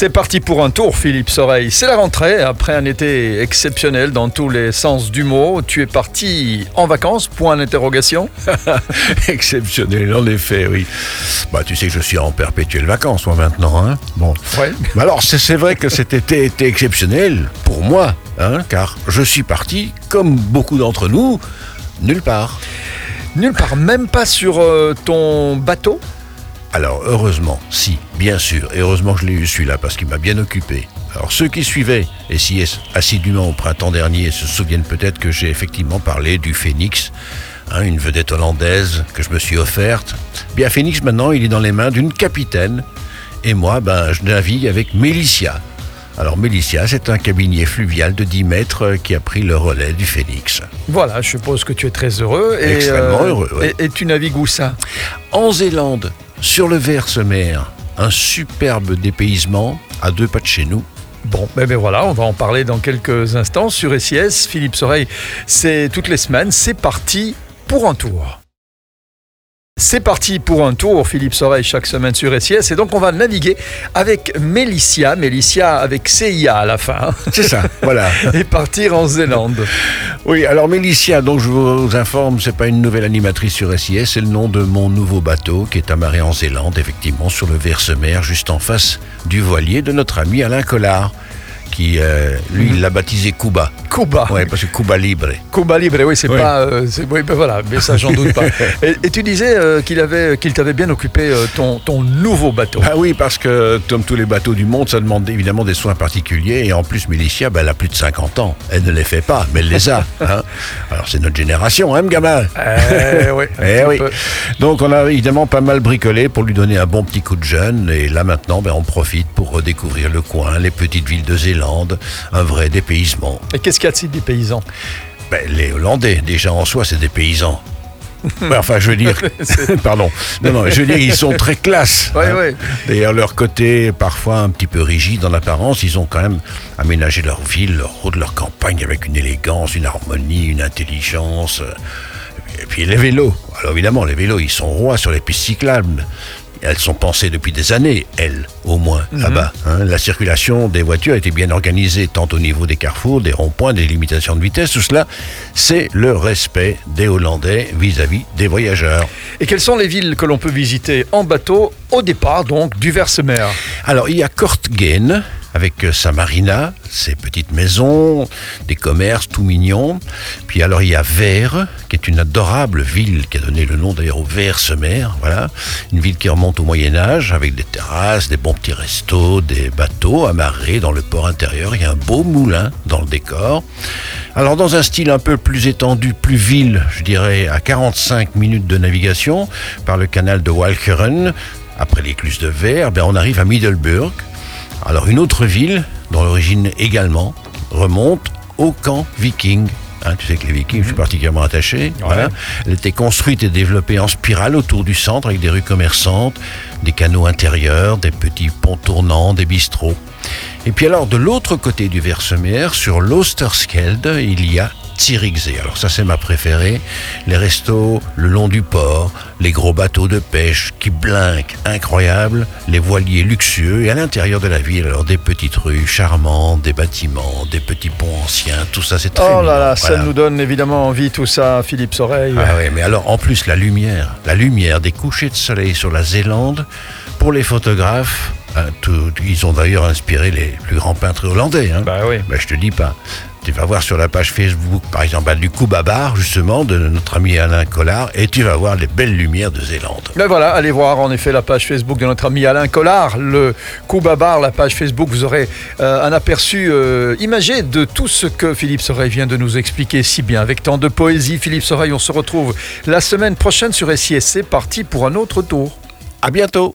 C'est parti pour un tour, Philippe Soreille. C'est la rentrée, après un été exceptionnel dans tous les sens du mot. Tu es parti en vacances, point d'interrogation Exceptionnel, en effet, oui. Bah, tu sais que je suis en perpétuelle vacances, moi, maintenant. Hein bon. Ouais. Mais alors, c'est c'est vrai que cet été était exceptionnel pour moi, hein, car je suis parti, comme beaucoup d'entre nous, nulle part. Nulle part, même pas sur euh, ton bateau Alors, heureusement, si, bien sûr, et heureusement que je l'ai eu celui-là, parce qu'il m'a bien occupé. Alors, ceux qui suivaient SIS assidûment au printemps dernier se souviennent peut-être que j'ai effectivement parlé du Phoenix, hein, une vedette hollandaise que je me suis offerte. Bien, Phoenix, maintenant, il est dans les mains d'une capitaine, et moi, ben, je navigue avec Mélicia. Alors, Mélicia, c'est un cabinier fluvial de 10 mètres euh, qui a pris le relais du Phoenix. Voilà, je suppose que tu es très heureux. Et, Extrêmement heureux, oui. Et, et tu navigues où ça? En Zélande, sur le Verse-Mer, un superbe dépaysement à deux pas de chez nous. Bon, ben, ben voilà, on va en parler dans quelques instants sur SIS. Philippe Soreille, c'est toutes les semaines, c'est parti pour un tour. C'est parti pour un tour, Philippe Soreille, chaque semaine sur SIS. Et donc, on va naviguer avec Mélicia, Mélicia avec CIA à la fin, C'est ça, voilà. et partir en Zélande. Oui, alors Mélicia, donc je vous informe, c'est pas une nouvelle animatrice sur SIS, c'est le nom de mon nouveau bateau qui est amarré en Zélande, effectivement, sur le Verse-Mer, juste en face du voilier de notre ami Alain Collard, qui, euh, lui, il l'a baptisé Cuba. Cuba. Ouais, parce que Cuba Libre. Cuba Libre, oui, c'est Oui. pas. euh, c'est- oui, ben voilà, mais ça, j'en doute pas. Et, et tu disais euh, qu'il avait, qu'il t'avait bien occupé euh, ton, ton nouveau bateau. Ah oui, parce que comme tous les bateaux du monde, ça demande évidemment des soins particuliers. Et en plus, Mélicia, ben, elle a plus de 50 ans. Elle ne les fait pas, mais elle les a. hein. Alors c'est notre génération, hein, gamin Eh oui. un Eh petit oui. peu. Donc on a évidemment pas mal bricolé pour lui donner un bon petit coup de jeune. Et là maintenant, ben, on profite pour redécouvrir le coin, les petites villes de Zélande, un vrai dépaysement. Et qu'est-ce qu'il y a de des paysans Ben, les Hollandais, déjà en soi, c'est des paysans. Enfin, je veux dire, pardon. Non, non, je veux dire, ils sont très classe. Ouais, ouais. D'ailleurs, leur côté, parfois un petit peu rigide en apparence, ils ont quand même aménagé leur ville, leur route, leur campagne avec une élégance, une harmonie, une intelligence. euh, Et puis les vélos. Alors évidemment, les vélos, ils sont rois sur les pistes cyclables. Elles sont pensées depuis des années, elles, au moins, là-bas. hein. La circulation des voitures a été bien organisée, tant au niveau des carrefours, des ronds-points, des limitations de vitesse. Tout cela, c'est le respect des Hollandais vis-à-vis des voyageurs. Et quelles sont les villes que l'on peut visiter en bateau au départ, donc, du Verse-Mer? Alors, il y a Kortgen, avec euh, sa marina, ses petites maisons, des commerces tout mignons. Puis alors, il y a Vere, qui est une adorable ville qui a donné le nom d'ailleurs au Verse-Mer. Voilà. Une ville qui remonte au Moyen-Âge, avec des terrasses, des bons petits restos, des bateaux amarrés dans le port intérieur. Il y a un beau moulin dans le décor. Alors, dans un style un peu plus étendu, plus ville, je dirais, à 45 minutes de navigation par le canal de Walcheren, après l'écluse de Verre, ben, on arrive à Middelburg. Alors une autre ville, dont l'origine également remonte au camp viking. Hein, tu sais que les vikings, je suis particulièrement attaché. Voilà. Elle était construite et développée en spirale autour du centre avec des rues commerçantes, des canaux intérieurs, des petits ponts tournants, des bistrots. Et puis alors de l'autre côté du Versemer, sur l'Osterskelde, il y a Zierikzee. Alors ça c'est ma préférée. Les restos le long du port, les gros bateaux de pêche qui blinquent, incroyables, les voiliers luxueux et à l'intérieur de la ville alors des petites rues charmantes, des bâtiments, des petits ponts anciens, tout ça c'est très Oh là mignon. là, ça Voilà. nous donne évidemment envie tout ça, Philippe Soreille. Ah ouais, mais alors en plus la lumière, la lumière des couchers de soleil sur la Zélande, pour les photographes, hein, tout- ils ont d'ailleurs inspiré les plus grands peintres hollandais. Hein. Bah oui. Ben, je te dis pas. Tu vas voir sur la page Facebook, par exemple, du Kubabar, justement, de notre ami Alain Collard, et tu vas voir les belles lumières de Zélande. Ben voilà, allez voir en effet la page Facebook de notre ami Alain Collard, le Kubabar, la page Facebook. Vous aurez euh, un aperçu euh, imagé de tout ce que Philippe Soreille vient de nous expliquer si bien. Avec tant de poésie, Philippe Soreille, on se retrouve la semaine prochaine sur SIS. C'est parti pour un autre tour. À bientôt!